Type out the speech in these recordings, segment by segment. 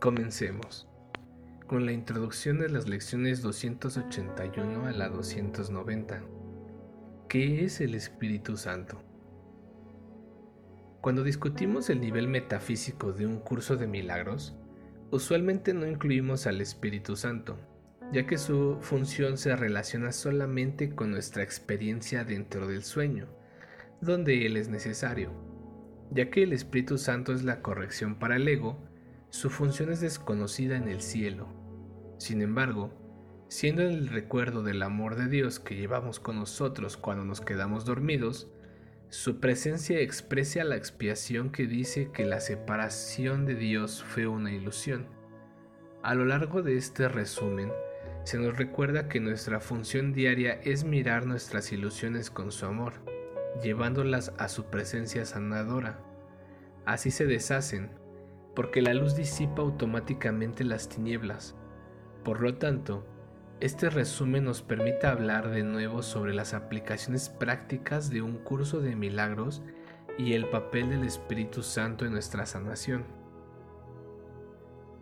Comencemos con la introducción de las lecciones 281 a la 290. ¿Qué es el Espíritu Santo? Cuando discutimos el nivel metafísico de un curso de milagros, usualmente no incluimos al Espíritu Santo, ya que su función se relaciona solamente con nuestra experiencia dentro del sueño, donde Él es necesario. Ya que el Espíritu Santo es la corrección para el ego, su función es desconocida en el cielo. Sin embargo, siendo el recuerdo del amor de Dios que llevamos con nosotros cuando nos quedamos dormidos, su presencia expresa la expiación que dice que la separación de Dios fue una ilusión. A lo largo de este resumen, se nos recuerda que nuestra función diaria es mirar nuestras ilusiones con su amor, llevándolas a su presencia sanadora. Así se deshacen, porque la luz disipa automáticamente las tinieblas. Por lo tanto, este resumen nos permite hablar de nuevo sobre las aplicaciones prácticas de un curso de milagros y el papel del Espíritu Santo en nuestra sanación.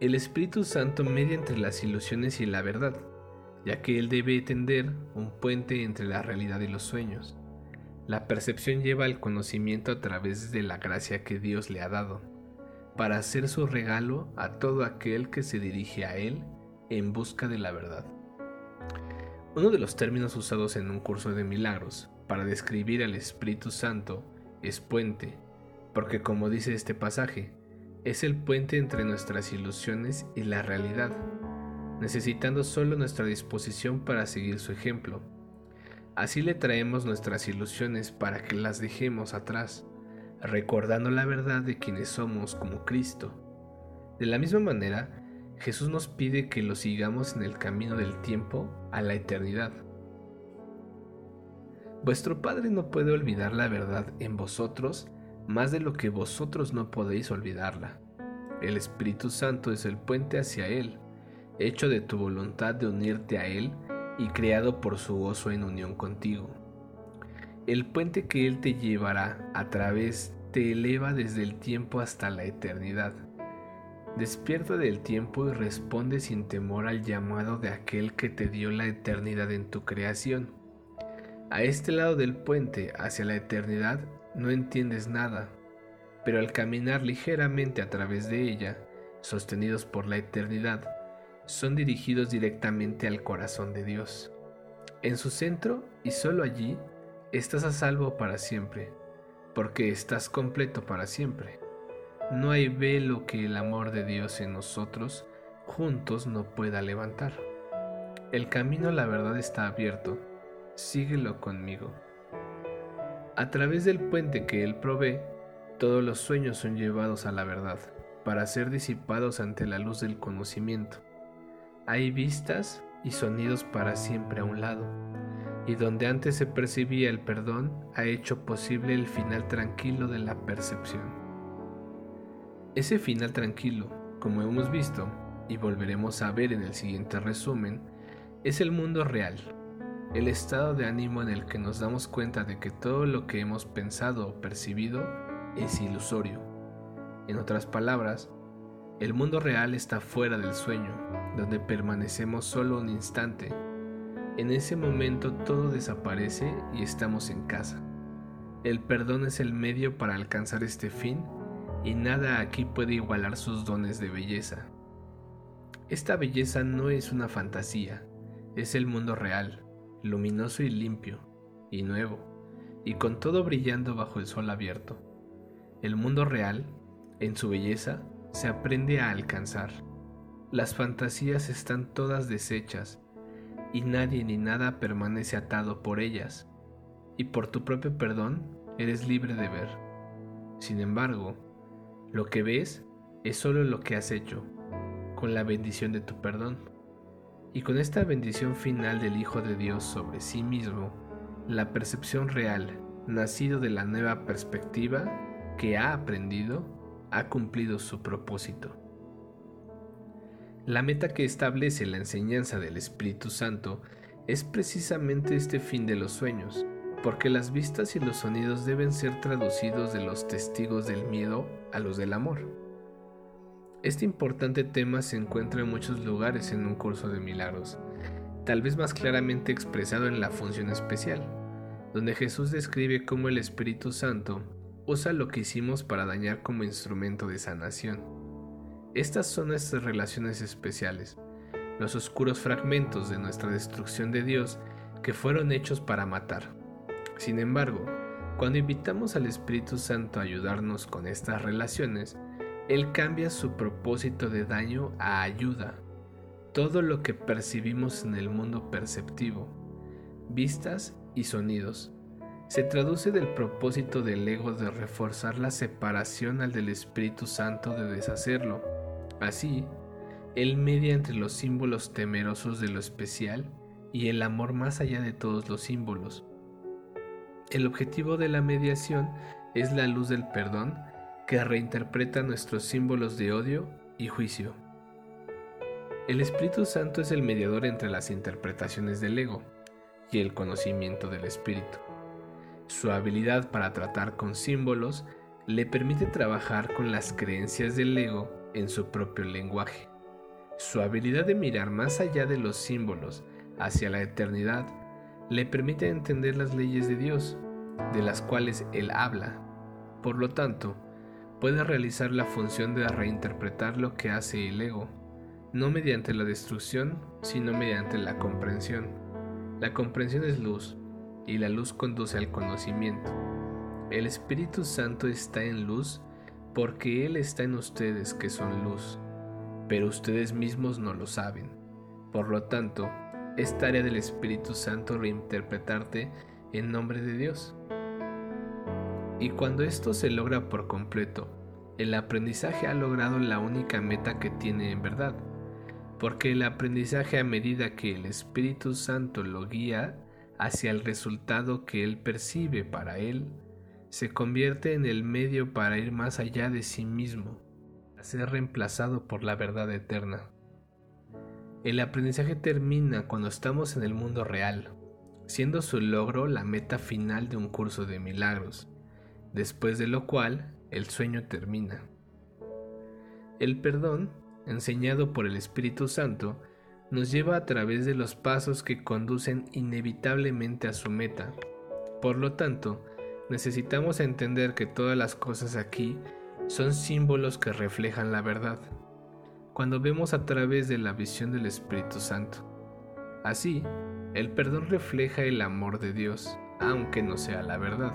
El Espíritu Santo media entre las ilusiones y la verdad, ya que Él debe tender un puente entre la realidad y los sueños. La percepción lleva al conocimiento a través de la gracia que Dios le ha dado para hacer su regalo a todo aquel que se dirige a Él en busca de la verdad. Uno de los términos usados en un curso de milagros para describir al Espíritu Santo es puente, porque como dice este pasaje, es el puente entre nuestras ilusiones y la realidad, necesitando solo nuestra disposición para seguir su ejemplo. Así le traemos nuestras ilusiones para que las dejemos atrás recordando la verdad de quienes somos como Cristo. De la misma manera, Jesús nos pide que lo sigamos en el camino del tiempo a la eternidad. Vuestro Padre no puede olvidar la verdad en vosotros más de lo que vosotros no podéis olvidarla. El Espíritu Santo es el puente hacia Él, hecho de tu voluntad de unirte a Él y creado por su gozo en unión contigo. El puente que Él te llevará a través te eleva desde el tiempo hasta la eternidad. Despierta del tiempo y responde sin temor al llamado de aquel que te dio la eternidad en tu creación. A este lado del puente hacia la eternidad no entiendes nada, pero al caminar ligeramente a través de ella, sostenidos por la eternidad, son dirigidos directamente al corazón de Dios. En su centro y solo allí estás a salvo para siempre, porque estás completo para siempre. No hay velo que el amor de Dios en nosotros juntos no pueda levantar. El camino a la verdad está abierto, síguelo conmigo. A través del puente que Él provee, todos los sueños son llevados a la verdad, para ser disipados ante la luz del conocimiento. Hay vistas y sonidos para siempre a un lado y donde antes se percibía el perdón, ha hecho posible el final tranquilo de la percepción. Ese final tranquilo, como hemos visto, y volveremos a ver en el siguiente resumen, es el mundo real, el estado de ánimo en el que nos damos cuenta de que todo lo que hemos pensado o percibido es ilusorio. En otras palabras, el mundo real está fuera del sueño, donde permanecemos solo un instante en ese momento todo desaparece y estamos en casa. El perdón es el medio para alcanzar este fin y nada aquí puede igualar sus dones de belleza. Esta belleza no es una fantasía, es el mundo real, luminoso y limpio, y nuevo, y con todo brillando bajo el sol abierto. El mundo real, en su belleza, se aprende a alcanzar. Las fantasías están todas deshechas y nadie ni nada permanece atado por ellas, y por tu propio perdón eres libre de ver. Sin embargo, lo que ves es solo lo que has hecho, con la bendición de tu perdón. Y con esta bendición final del Hijo de Dios sobre sí mismo, la percepción real, nacido de la nueva perspectiva que ha aprendido, ha cumplido su propósito. La meta que establece la enseñanza del Espíritu Santo es precisamente este fin de los sueños, porque las vistas y los sonidos deben ser traducidos de los testigos del miedo a los del amor. Este importante tema se encuentra en muchos lugares en un curso de milagros, tal vez más claramente expresado en la función especial, donde Jesús describe cómo el Espíritu Santo usa lo que hicimos para dañar como instrumento de sanación. Estas son nuestras relaciones especiales, los oscuros fragmentos de nuestra destrucción de Dios que fueron hechos para matar. Sin embargo, cuando invitamos al Espíritu Santo a ayudarnos con estas relaciones, Él cambia su propósito de daño a ayuda. Todo lo que percibimos en el mundo perceptivo, vistas y sonidos, se traduce del propósito del ego de reforzar la separación al del Espíritu Santo de deshacerlo. Así, él media entre los símbolos temerosos de lo especial y el amor más allá de todos los símbolos. El objetivo de la mediación es la luz del perdón que reinterpreta nuestros símbolos de odio y juicio. El Espíritu Santo es el mediador entre las interpretaciones del ego y el conocimiento del Espíritu. Su habilidad para tratar con símbolos le permite trabajar con las creencias del ego en su propio lenguaje. Su habilidad de mirar más allá de los símbolos hacia la eternidad le permite entender las leyes de Dios, de las cuales Él habla. Por lo tanto, puede realizar la función de reinterpretar lo que hace el ego, no mediante la destrucción, sino mediante la comprensión. La comprensión es luz, y la luz conduce al conocimiento. El Espíritu Santo está en luz porque Él está en ustedes que son luz pero ustedes mismos no lo saben. Por lo tanto, es tarea del Espíritu Santo reinterpretarte en nombre de Dios. Y cuando esto se logra por completo, el aprendizaje ha logrado la única meta que tiene en verdad, porque el aprendizaje a medida que el Espíritu Santo lo guía hacia el resultado que él percibe para él, se convierte en el medio para ir más allá de sí mismo ser reemplazado por la verdad eterna. El aprendizaje termina cuando estamos en el mundo real, siendo su logro la meta final de un curso de milagros, después de lo cual el sueño termina. El perdón, enseñado por el Espíritu Santo, nos lleva a través de los pasos que conducen inevitablemente a su meta. Por lo tanto, necesitamos entender que todas las cosas aquí son símbolos que reflejan la verdad, cuando vemos a través de la visión del Espíritu Santo. Así, el perdón refleja el amor de Dios, aunque no sea la verdad.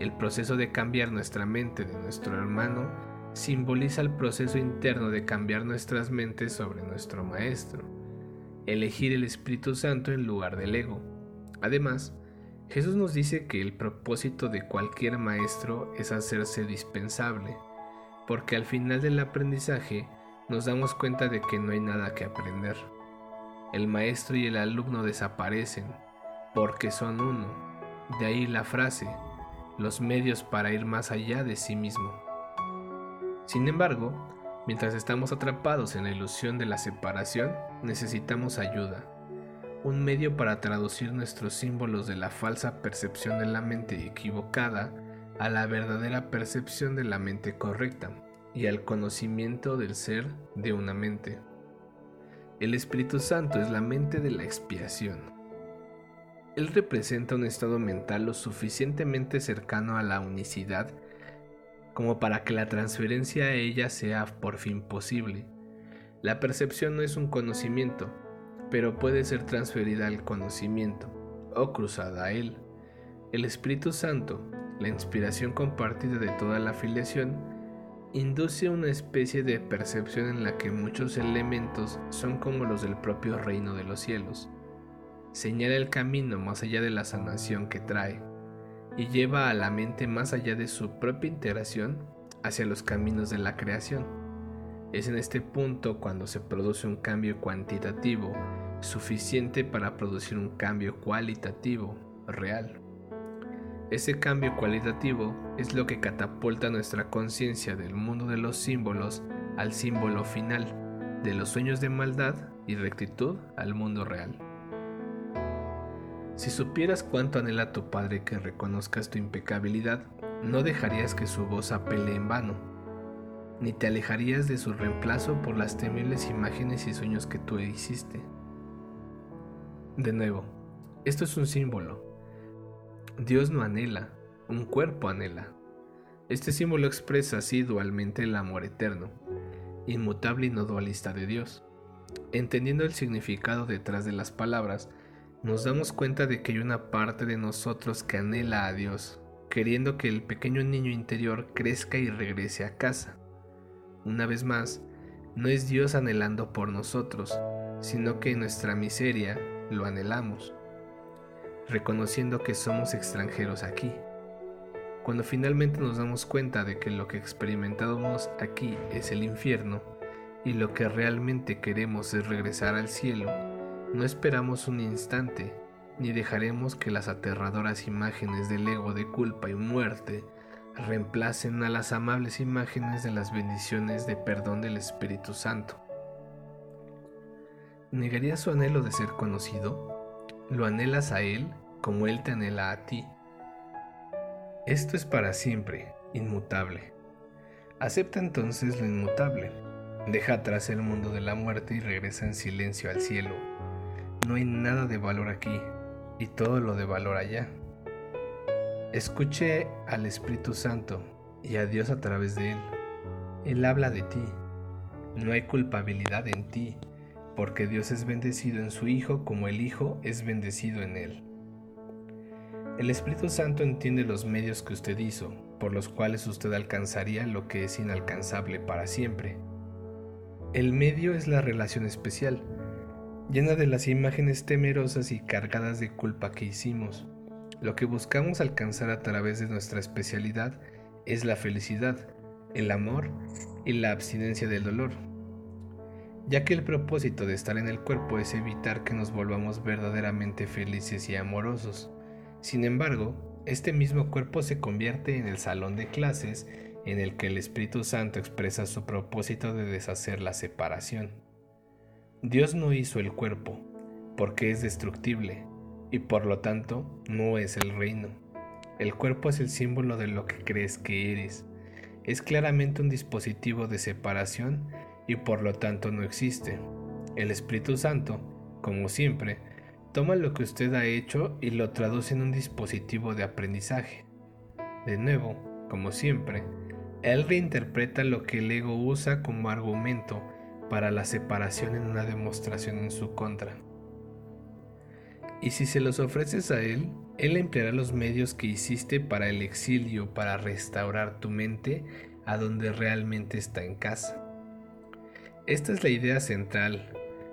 El proceso de cambiar nuestra mente de nuestro hermano simboliza el proceso interno de cambiar nuestras mentes sobre nuestro Maestro, elegir el Espíritu Santo en lugar del ego. Además, Jesús nos dice que el propósito de cualquier maestro es hacerse dispensable, porque al final del aprendizaje nos damos cuenta de que no hay nada que aprender. El maestro y el alumno desaparecen, porque son uno. De ahí la frase, los medios para ir más allá de sí mismo. Sin embargo, mientras estamos atrapados en la ilusión de la separación, necesitamos ayuda un medio para traducir nuestros símbolos de la falsa percepción de la mente equivocada a la verdadera percepción de la mente correcta y al conocimiento del ser de una mente. El Espíritu Santo es la mente de la expiación. Él representa un estado mental lo suficientemente cercano a la unicidad como para que la transferencia a ella sea por fin posible. La percepción no es un conocimiento, pero puede ser transferida al conocimiento o cruzada a él. El Espíritu Santo, la inspiración compartida de toda la filiación, induce una especie de percepción en la que muchos elementos son como los del propio reino de los cielos. Señala el camino más allá de la sanación que trae. y lleva a la mente más allá de su propia integración hacia los caminos de la creación. Es en este punto cuando se produce un cambio cuantitativo suficiente para producir un cambio cualitativo real. Ese cambio cualitativo es lo que catapulta nuestra conciencia del mundo de los símbolos al símbolo final, de los sueños de maldad y rectitud al mundo real. Si supieras cuánto anhela tu padre que reconozcas tu impecabilidad, no dejarías que su voz apele en vano, ni te alejarías de su reemplazo por las temibles imágenes y sueños que tú hiciste. De nuevo, esto es un símbolo. Dios no anhela, un cuerpo anhela. Este símbolo expresa así dualmente el amor eterno, inmutable y no dualista de Dios. Entendiendo el significado detrás de las palabras, nos damos cuenta de que hay una parte de nosotros que anhela a Dios, queriendo que el pequeño niño interior crezca y regrese a casa. Una vez más, no es Dios anhelando por nosotros, sino que en nuestra miseria lo anhelamos, reconociendo que somos extranjeros aquí. Cuando finalmente nos damos cuenta de que lo que experimentamos aquí es el infierno y lo que realmente queremos es regresar al cielo, no esperamos un instante, ni dejaremos que las aterradoras imágenes del ego de culpa y muerte reemplacen a las amables imágenes de las bendiciones de perdón del Espíritu Santo. ¿Negarías su anhelo de ser conocido? ¿Lo anhelas a Él como Él te anhela a ti? Esto es para siempre, inmutable. Acepta entonces lo inmutable. Deja atrás el mundo de la muerte y regresa en silencio al cielo no hay nada de valor aquí y todo lo de valor allá. Escuche al Espíritu Santo y a Dios a través de Él. Él habla de ti. No hay culpabilidad en ti, porque Dios es bendecido en su Hijo como el Hijo es bendecido en Él. El Espíritu Santo entiende los medios que usted hizo, por los cuales usted alcanzaría lo que es inalcanzable para siempre. El medio es la relación especial, llena de las imágenes temerosas y cargadas de culpa que hicimos. Lo que buscamos alcanzar a través de nuestra especialidad es la felicidad, el amor y la abstinencia del dolor, ya que el propósito de estar en el cuerpo es evitar que nos volvamos verdaderamente felices y amorosos. Sin embargo, este mismo cuerpo se convierte en el salón de clases en el que el Espíritu Santo expresa su propósito de deshacer la separación. Dios no hizo el cuerpo, porque es destructible, y por lo tanto no es el reino. El cuerpo es el símbolo de lo que crees que eres. Es claramente un dispositivo de separación y por lo tanto no existe. El Espíritu Santo, como siempre, toma lo que usted ha hecho y lo traduce en un dispositivo de aprendizaje. De nuevo, como siempre, Él reinterpreta lo que el ego usa como argumento para la separación en una demostración en su contra. Y si se los ofreces a Él, Él empleará los medios que hiciste para el exilio, para restaurar tu mente a donde realmente está en casa. Esta es la idea central.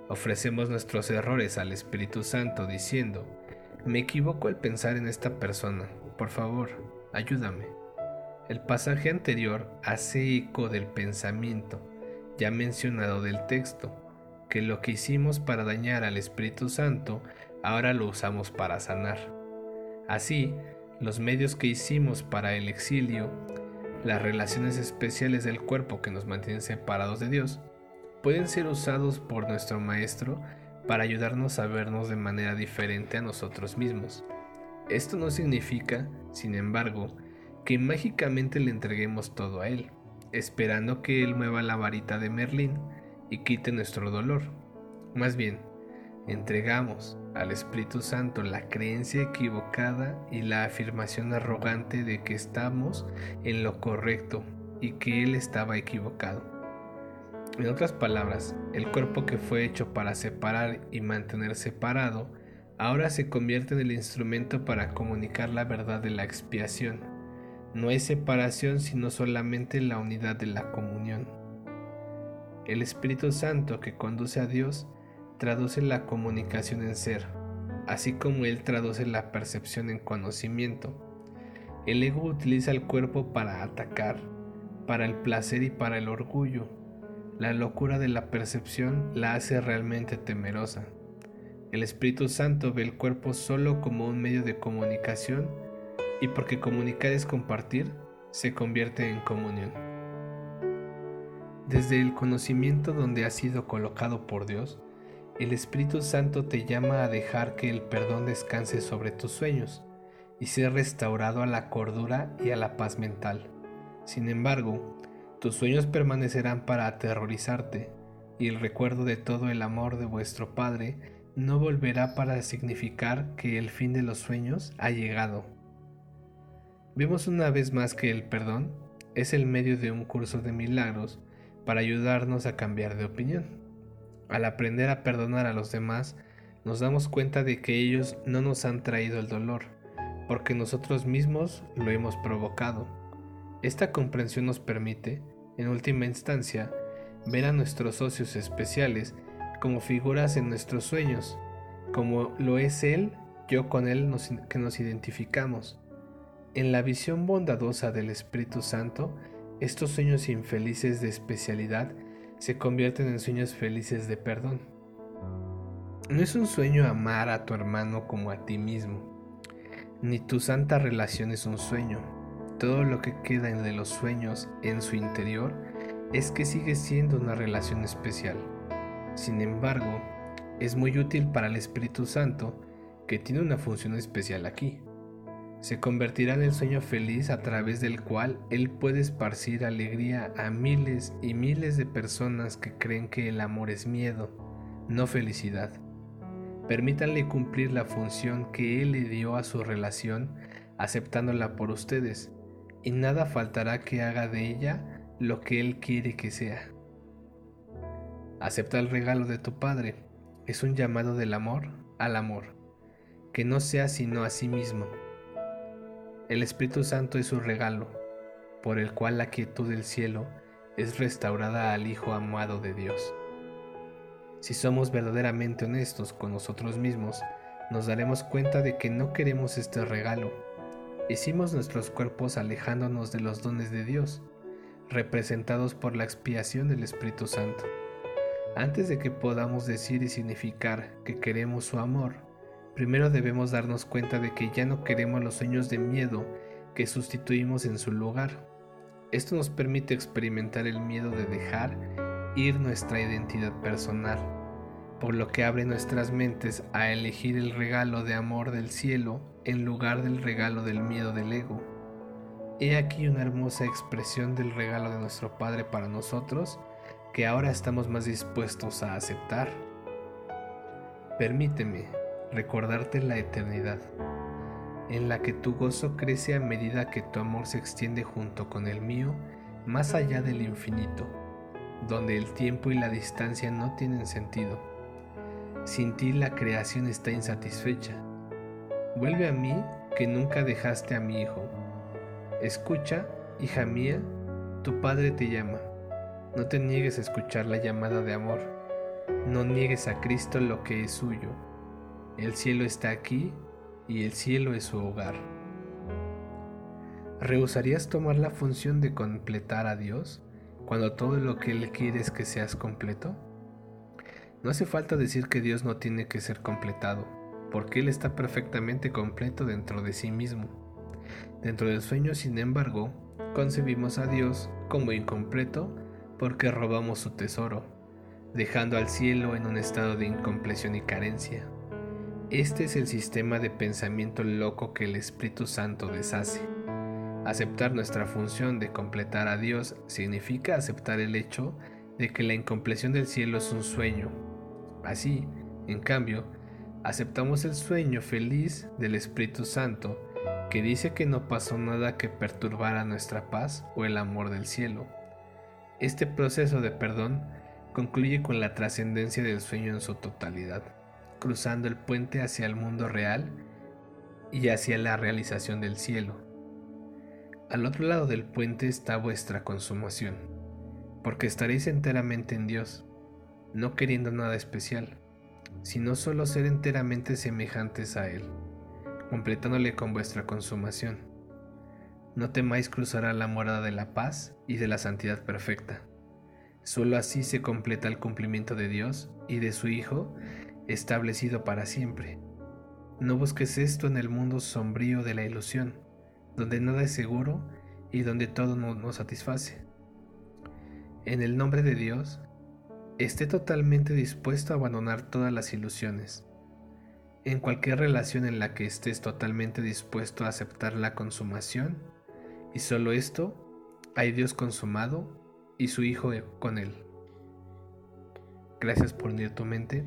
Ofrecemos nuestros errores al Espíritu Santo diciendo, me equivoco al pensar en esta persona, por favor, ayúdame. El pasaje anterior hace eco del pensamiento ya mencionado del texto, que lo que hicimos para dañar al Espíritu Santo, ahora lo usamos para sanar. Así, los medios que hicimos para el exilio, las relaciones especiales del cuerpo que nos mantienen separados de Dios, pueden ser usados por nuestro Maestro para ayudarnos a vernos de manera diferente a nosotros mismos. Esto no significa, sin embargo, que mágicamente le entreguemos todo a Él esperando que Él mueva la varita de Merlín y quite nuestro dolor. Más bien, entregamos al Espíritu Santo la creencia equivocada y la afirmación arrogante de que estamos en lo correcto y que Él estaba equivocado. En otras palabras, el cuerpo que fue hecho para separar y mantener separado, ahora se convierte en el instrumento para comunicar la verdad de la expiación no hay separación sino solamente la unidad de la comunión. El Espíritu Santo que conduce a Dios traduce la comunicación en ser, así como Él traduce la percepción en conocimiento. El ego utiliza el cuerpo para atacar, para el placer y para el orgullo. La locura de la percepción la hace realmente temerosa. El Espíritu Santo ve el cuerpo solo como un medio de comunicación y porque comunicar es compartir, se convierte en comunión. Desde el conocimiento donde has sido colocado por Dios, el Espíritu Santo te llama a dejar que el perdón descanse sobre tus sueños y ser restaurado a la cordura y a la paz mental. Sin embargo, tus sueños permanecerán para aterrorizarte y el recuerdo de todo el amor de vuestro Padre no volverá para significar que el fin de los sueños ha llegado. Vemos una vez más que el perdón es el medio de un curso de milagros para ayudarnos a cambiar de opinión. Al aprender a perdonar a los demás, nos damos cuenta de que ellos no nos han traído el dolor, porque nosotros mismos lo hemos provocado. Esta comprensión nos permite, en última instancia, ver a nuestros socios especiales como figuras en nuestros sueños, como lo es Él, yo con Él que nos identificamos. En la visión bondadosa del Espíritu Santo, estos sueños infelices de especialidad se convierten en sueños felices de perdón. No es un sueño amar a tu hermano como a ti mismo, ni tu santa relación es un sueño. Todo lo que queda de los sueños en su interior es que sigue siendo una relación especial. Sin embargo, es muy útil para el Espíritu Santo que tiene una función especial aquí se convertirá en el sueño feliz a través del cual Él puede esparcir alegría a miles y miles de personas que creen que el amor es miedo, no felicidad. Permítanle cumplir la función que Él le dio a su relación, aceptándola por ustedes, y nada faltará que haga de ella lo que Él quiere que sea. Acepta el regalo de tu Padre, es un llamado del amor al amor, que no sea sino a sí mismo el Espíritu Santo es su regalo, por el cual la quietud del cielo es restaurada al Hijo amado de Dios. Si somos verdaderamente honestos con nosotros mismos, nos daremos cuenta de que no queremos este regalo. Hicimos nuestros cuerpos alejándonos de los dones de Dios, representados por la expiación del Espíritu Santo. Antes de que podamos decir y significar que queremos su amor, primero debemos darnos cuenta de que ya no queremos los sueños de miedo que sustituimos en su lugar. Esto nos permite experimentar el miedo de dejar ir nuestra identidad personal, por lo que abre nuestras mentes a elegir el regalo de amor del cielo en lugar del regalo del miedo del ego. He aquí una hermosa expresión del regalo de nuestro Padre para nosotros que ahora estamos más dispuestos a aceptar. Permíteme, recordarte la eternidad, en la que tu gozo crece a medida que tu amor se extiende junto con el mío más allá del infinito, donde el tiempo y la distancia no tienen sentido. Sin ti la creación está insatisfecha. Vuelve a mí que nunca dejaste a mi hijo. Escucha, hija mía, tu padre te llama. No te niegues a escuchar la llamada de amor. No niegues a Cristo lo que es suyo el cielo está aquí y el cielo es su hogar. ¿Rehusarías tomar la función de completar a Dios cuando todo lo que Él quiere es que seas completo? No hace falta decir que Dios no tiene que ser completado, porque Él está perfectamente completo dentro de sí mismo. Dentro del sueño, sin embargo, concebimos a Dios como incompleto porque robamos su tesoro, dejando al cielo en un estado de incompleción y carencia. Este es el sistema de pensamiento loco que el Espíritu Santo deshace. Aceptar nuestra función de completar a Dios significa aceptar el hecho de que la incompleción del cielo es un sueño. Así, en cambio, aceptamos el sueño feliz del Espíritu Santo que dice que no pasó nada que perturbara nuestra paz o el amor del cielo. Este proceso de perdón concluye con la trascendencia del sueño en su totalidad cruzando el puente hacia el mundo real y hacia la realización del cielo. Al otro lado del puente está vuestra consumación, porque estaréis enteramente en Dios, no queriendo nada especial, sino solo ser enteramente semejantes a Él, completándole con vuestra consumación. No temáis cruzar a la morada de la paz y de la santidad perfecta. Solo así se completa el cumplimiento de Dios y de su Hijo, establecido para siempre. No busques esto en el mundo sombrío de la ilusión, donde nada es seguro y donde todo nos satisface. En el nombre de Dios, esté totalmente dispuesto a abandonar todas las ilusiones. En cualquier relación en la que estés totalmente dispuesto a aceptar la consumación, y solo esto, hay Dios consumado y su Hijo con él. Gracias por unir tu mente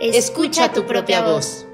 escucha, tu, propia voz.